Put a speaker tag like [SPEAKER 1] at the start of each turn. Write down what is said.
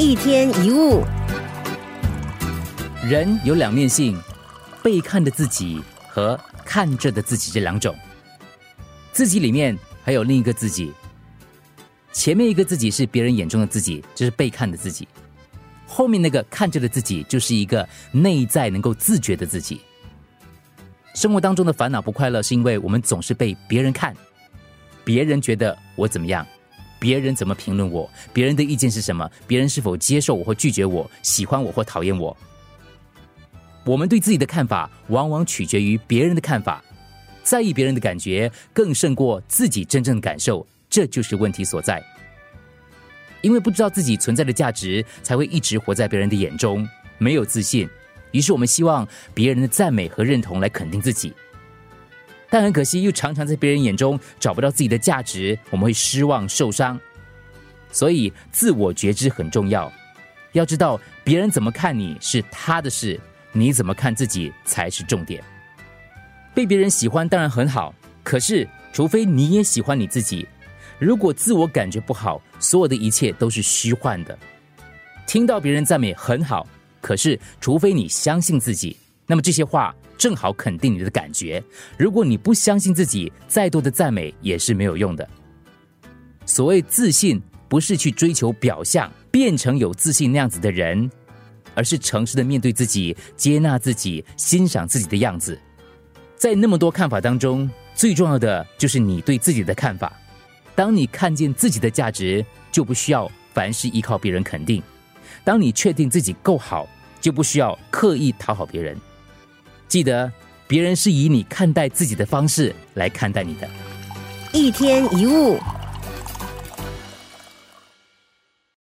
[SPEAKER 1] 一天一物，
[SPEAKER 2] 人有两面性，被看的自己和看着的自己这两种。自己里面还有另一个自己，前面一个自己是别人眼中的自己，这是被看的自己；后面那个看着的自己，就是一个内在能够自觉的自己。生活当中的烦恼不快乐，是因为我们总是被别人看，别人觉得我怎么样，别人怎么评论我，别人的意见是什么，别人是否接受我或拒绝我，喜欢我或讨厌我。我们对自己的看法，往往取决于别人的看法，在意别人的感觉更胜过自己真正的感受，这就是问题所在。因为不知道自己存在的价值，才会一直活在别人的眼中，没有自信。于是我们希望别人的赞美和认同来肯定自己，但很可惜，又常常在别人眼中找不到自己的价值，我们会失望受伤。所以，自我觉知很重要。要知道，别人怎么看你是他的事，你怎么看自己才是重点。被别人喜欢当然很好，可是除非你也喜欢你自己，如果自我感觉不好，所有的一切都是虚幻的。听到别人赞美很好。可是，除非你相信自己，那么这些话正好肯定你的感觉。如果你不相信自己，再多的赞美也是没有用的。所谓自信，不是去追求表象，变成有自信那样子的人，而是诚实的面对自己，接纳自己，欣赏自己的样子。在那么多看法当中，最重要的就是你对自己的看法。当你看见自己的价值，就不需要凡事依靠别人肯定。当你确定自己够好，就不需要刻意讨好别人。记得，别人是以你看待自己的方式来看待你的。
[SPEAKER 1] 一天一物。